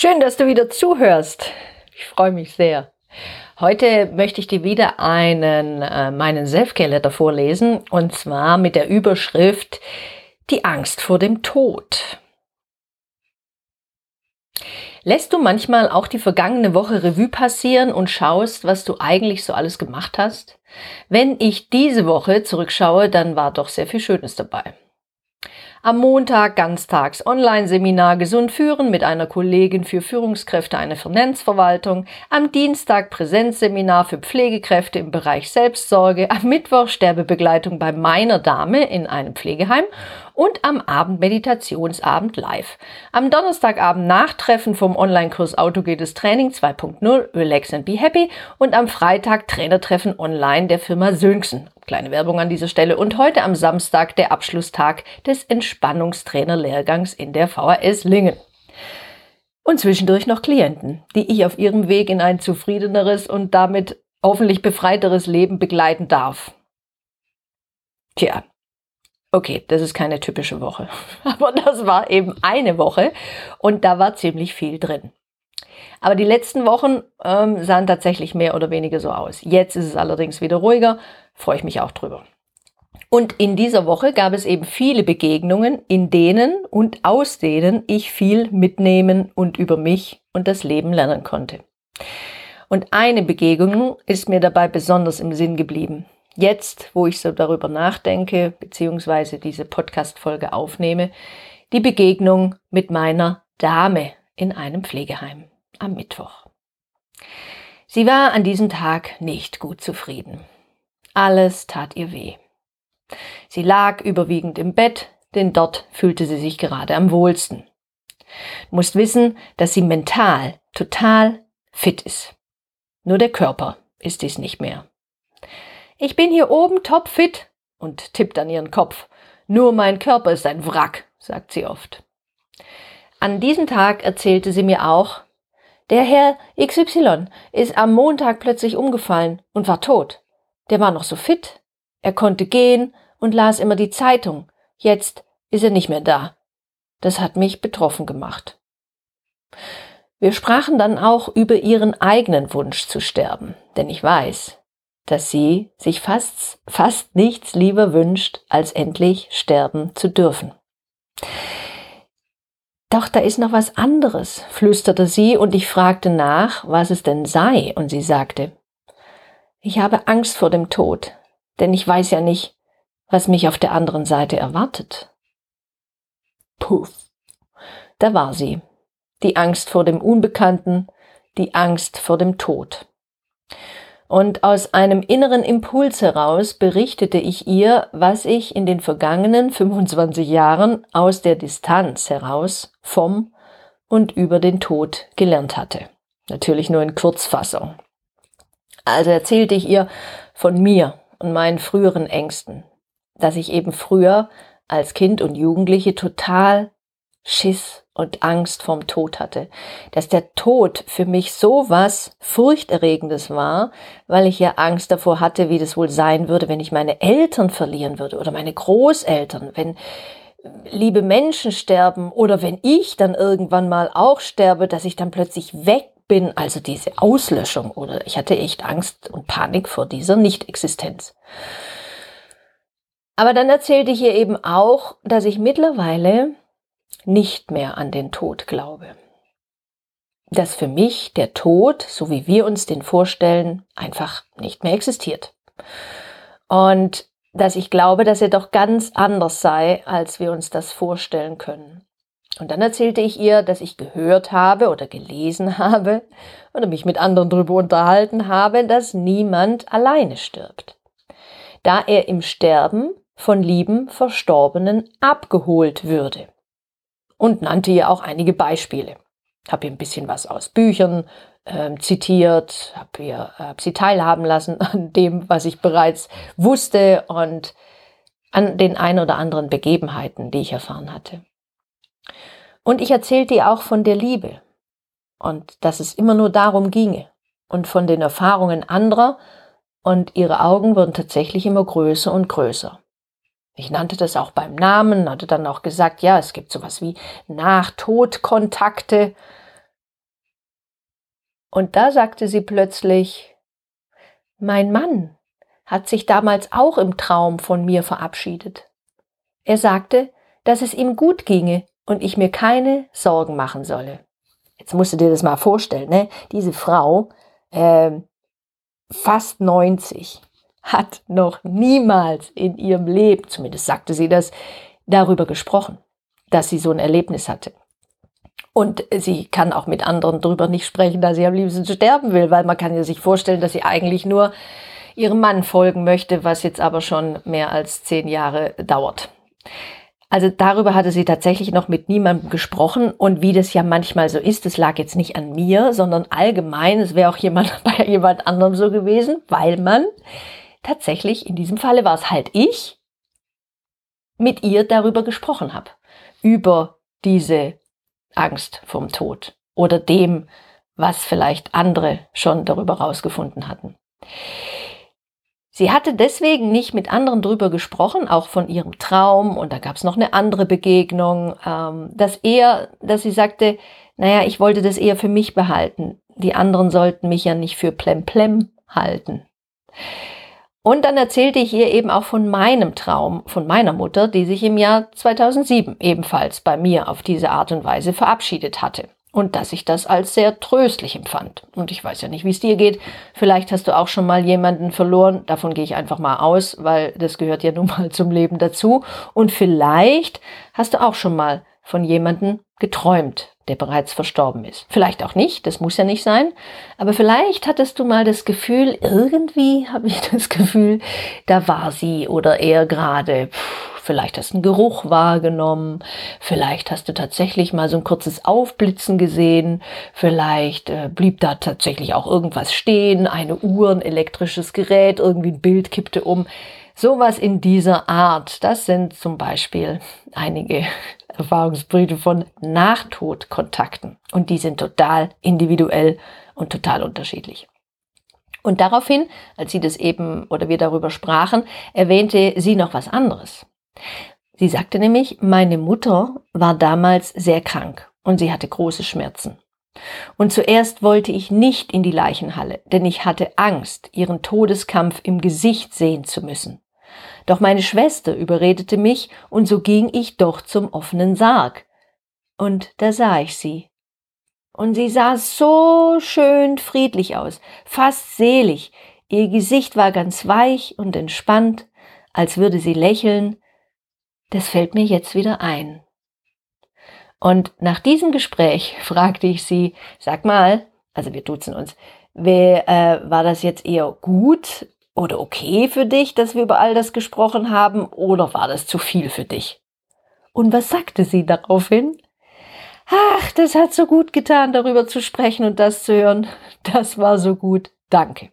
Schön, dass du wieder zuhörst. Ich freue mich sehr. Heute möchte ich dir wieder einen, äh, meinen Selfcare-Letter vorlesen und zwar mit der Überschrift Die Angst vor dem Tod. Lässt du manchmal auch die vergangene Woche Revue passieren und schaust, was du eigentlich so alles gemacht hast? Wenn ich diese Woche zurückschaue, dann war doch sehr viel Schönes dabei. Am Montag ganztags Online-Seminar Gesund führen mit einer Kollegin für Führungskräfte einer Finanzverwaltung. Am Dienstag Präsenzseminar für Pflegekräfte im Bereich Selbstsorge. Am Mittwoch Sterbebegleitung bei meiner Dame in einem Pflegeheim und am Abend Meditationsabend live. Am Donnerstagabend Nachtreffen vom Online-Kurs Autogetes Training 2.0 Relax and Be Happy und am Freitag Trainertreffen online der Firma Söhnsen. Kleine Werbung an dieser Stelle. Und heute am Samstag der Abschlusstag des Entspannungstrainer-Lehrgangs in der VHS Lingen. Und zwischendurch noch Klienten, die ich auf ihrem Weg in ein zufriedeneres und damit hoffentlich befreiteres Leben begleiten darf. Tja, Okay, das ist keine typische Woche. Aber das war eben eine Woche und da war ziemlich viel drin. Aber die letzten Wochen ähm, sahen tatsächlich mehr oder weniger so aus. Jetzt ist es allerdings wieder ruhiger, freue ich mich auch drüber. Und in dieser Woche gab es eben viele Begegnungen, in denen und aus denen ich viel mitnehmen und über mich und das Leben lernen konnte. Und eine Begegnung ist mir dabei besonders im Sinn geblieben jetzt, wo ich so darüber nachdenke, beziehungsweise diese Podcast-Folge aufnehme, die Begegnung mit meiner Dame in einem Pflegeheim am Mittwoch. Sie war an diesem Tag nicht gut zufrieden. Alles tat ihr weh. Sie lag überwiegend im Bett, denn dort fühlte sie sich gerade am wohlsten. Du musst wissen, dass sie mental total fit ist. Nur der Körper ist dies nicht mehr. Ich bin hier oben topfit und tippt an ihren Kopf. Nur mein Körper ist ein Wrack, sagt sie oft. An diesem Tag erzählte sie mir auch, der Herr XY ist am Montag plötzlich umgefallen und war tot. Der war noch so fit. Er konnte gehen und las immer die Zeitung. Jetzt ist er nicht mehr da. Das hat mich betroffen gemacht. Wir sprachen dann auch über ihren eigenen Wunsch zu sterben, denn ich weiß, dass sie sich fast, fast nichts lieber wünscht, als endlich sterben zu dürfen. Doch da ist noch was anderes, flüsterte sie, und ich fragte nach, was es denn sei, und sie sagte, ich habe Angst vor dem Tod, denn ich weiß ja nicht, was mich auf der anderen Seite erwartet. Puff, da war sie, die Angst vor dem Unbekannten, die Angst vor dem Tod. Und aus einem inneren Impuls heraus berichtete ich ihr, was ich in den vergangenen 25 Jahren aus der Distanz heraus vom und über den Tod gelernt hatte. Natürlich nur in Kurzfassung. Also erzählte ich ihr von mir und meinen früheren Ängsten, dass ich eben früher als Kind und Jugendliche total Schiss und Angst vom Tod hatte. Dass der Tod für mich so was Furchterregendes war, weil ich ja Angst davor hatte, wie das wohl sein würde, wenn ich meine Eltern verlieren würde oder meine Großeltern, wenn liebe Menschen sterben oder wenn ich dann irgendwann mal auch sterbe, dass ich dann plötzlich weg bin, also diese Auslöschung oder ich hatte echt Angst und Panik vor dieser Nichtexistenz. Aber dann erzählte ich ihr eben auch, dass ich mittlerweile nicht mehr an den Tod glaube. Dass für mich der Tod, so wie wir uns den vorstellen, einfach nicht mehr existiert. Und dass ich glaube, dass er doch ganz anders sei, als wir uns das vorstellen können. Und dann erzählte ich ihr, dass ich gehört habe oder gelesen habe oder mich mit anderen darüber unterhalten habe, dass niemand alleine stirbt. Da er im Sterben von lieben Verstorbenen abgeholt würde und nannte ihr auch einige Beispiele. Habe ihr ein bisschen was aus Büchern äh, zitiert, habe ihr hab sie teilhaben lassen an dem, was ich bereits wusste und an den ein oder anderen Begebenheiten, die ich erfahren hatte. Und ich erzählte ihr auch von der Liebe und dass es immer nur darum ginge und von den Erfahrungen anderer und ihre Augen wurden tatsächlich immer größer und größer. Ich nannte das auch beim Namen, hatte dann auch gesagt, ja, es gibt sowas wie Nachtodkontakte. Und da sagte sie plötzlich, mein Mann hat sich damals auch im Traum von mir verabschiedet. Er sagte, dass es ihm gut ginge und ich mir keine Sorgen machen solle. Jetzt musst du dir das mal vorstellen, ne? Diese Frau, äh, fast 90, hat noch niemals in ihrem Leben, zumindest sagte sie das, darüber gesprochen, dass sie so ein Erlebnis hatte. Und sie kann auch mit anderen darüber nicht sprechen, da sie am liebsten sterben will, weil man kann ja sich vorstellen, dass sie eigentlich nur ihrem Mann folgen möchte, was jetzt aber schon mehr als zehn Jahre dauert. Also darüber hatte sie tatsächlich noch mit niemandem gesprochen und wie das ja manchmal so ist, das lag jetzt nicht an mir, sondern allgemein, es wäre auch jemand bei jemand anderem so gewesen, weil man tatsächlich, in diesem Falle war es halt ich, mit ihr darüber gesprochen habe. Über diese Angst vom Tod oder dem, was vielleicht andere schon darüber rausgefunden hatten. Sie hatte deswegen nicht mit anderen drüber gesprochen, auch von ihrem Traum, und da gab es noch eine andere Begegnung, ähm, dass er, dass sie sagte, naja, ich wollte das eher für mich behalten. Die anderen sollten mich ja nicht für Plemplem halten. Und dann erzählte ich ihr eben auch von meinem Traum, von meiner Mutter, die sich im Jahr 2007 ebenfalls bei mir auf diese Art und Weise verabschiedet hatte. Und dass ich das als sehr tröstlich empfand. Und ich weiß ja nicht, wie es dir geht. Vielleicht hast du auch schon mal jemanden verloren. Davon gehe ich einfach mal aus, weil das gehört ja nun mal zum Leben dazu. Und vielleicht hast du auch schon mal von jemanden geträumt, der bereits verstorben ist. Vielleicht auch nicht, das muss ja nicht sein, aber vielleicht hattest du mal das Gefühl, irgendwie habe ich das Gefühl, da war sie oder er gerade. Vielleicht hast du einen Geruch wahrgenommen, vielleicht hast du tatsächlich mal so ein kurzes Aufblitzen gesehen, vielleicht äh, blieb da tatsächlich auch irgendwas stehen, eine Uhr, ein elektrisches Gerät, irgendwie ein Bild kippte um. Sowas in dieser Art, das sind zum Beispiel einige Erfahrungsberichte von Nachtodkontakten. Und die sind total individuell und total unterschiedlich. Und daraufhin, als sie das eben oder wir darüber sprachen, erwähnte sie noch was anderes. Sie sagte nämlich, meine Mutter war damals sehr krank und sie hatte große Schmerzen. Und zuerst wollte ich nicht in die Leichenhalle, denn ich hatte Angst, ihren Todeskampf im Gesicht sehen zu müssen. Doch meine Schwester überredete mich, und so ging ich doch zum offenen Sarg. Und da sah ich sie. Und sie sah so schön friedlich aus, fast selig, ihr Gesicht war ganz weich und entspannt, als würde sie lächeln. Das fällt mir jetzt wieder ein. Und nach diesem Gespräch fragte ich sie, sag mal, also wir duzen uns, wer, äh, war das jetzt eher gut oder okay für dich, dass wir über all das gesprochen haben, oder war das zu viel für dich? Und was sagte sie daraufhin? Ach, das hat so gut getan, darüber zu sprechen und das zu hören. Das war so gut. Danke.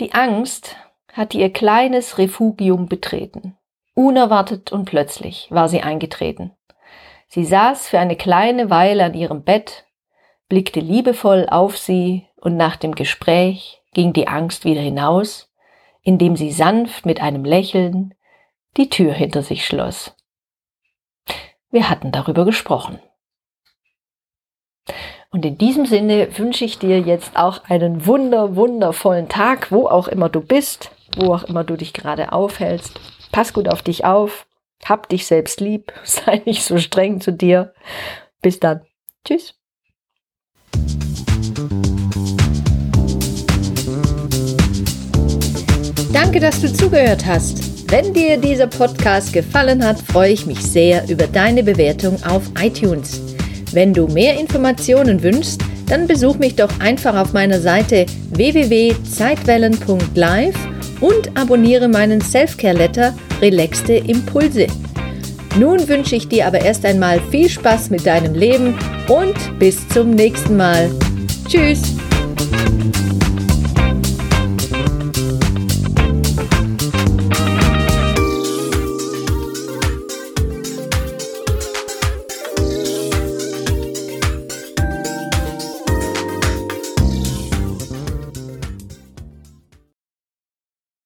Die Angst hatte ihr kleines Refugium betreten. Unerwartet und plötzlich war sie eingetreten. Sie saß für eine kleine Weile an ihrem Bett, blickte liebevoll auf sie und nach dem Gespräch ging die Angst wieder hinaus, indem sie sanft mit einem Lächeln die Tür hinter sich schloss. Wir hatten darüber gesprochen. Und in diesem Sinne wünsche ich dir jetzt auch einen wunder, wundervollen Tag, wo auch immer du bist, wo auch immer du dich gerade aufhältst. Pass gut auf dich auf, hab dich selbst lieb, sei nicht so streng zu dir. Bis dann. Tschüss. Danke, dass du zugehört hast. Wenn dir dieser Podcast gefallen hat, freue ich mich sehr über deine Bewertung auf iTunes. Wenn du mehr Informationen wünschst, dann besuch mich doch einfach auf meiner Seite www.zeitwellen.live und abonniere meinen Selfcare-Letter Relaxte Impulse. Nun wünsche ich dir aber erst einmal viel Spaß mit deinem Leben und bis zum nächsten Mal. Tschüss!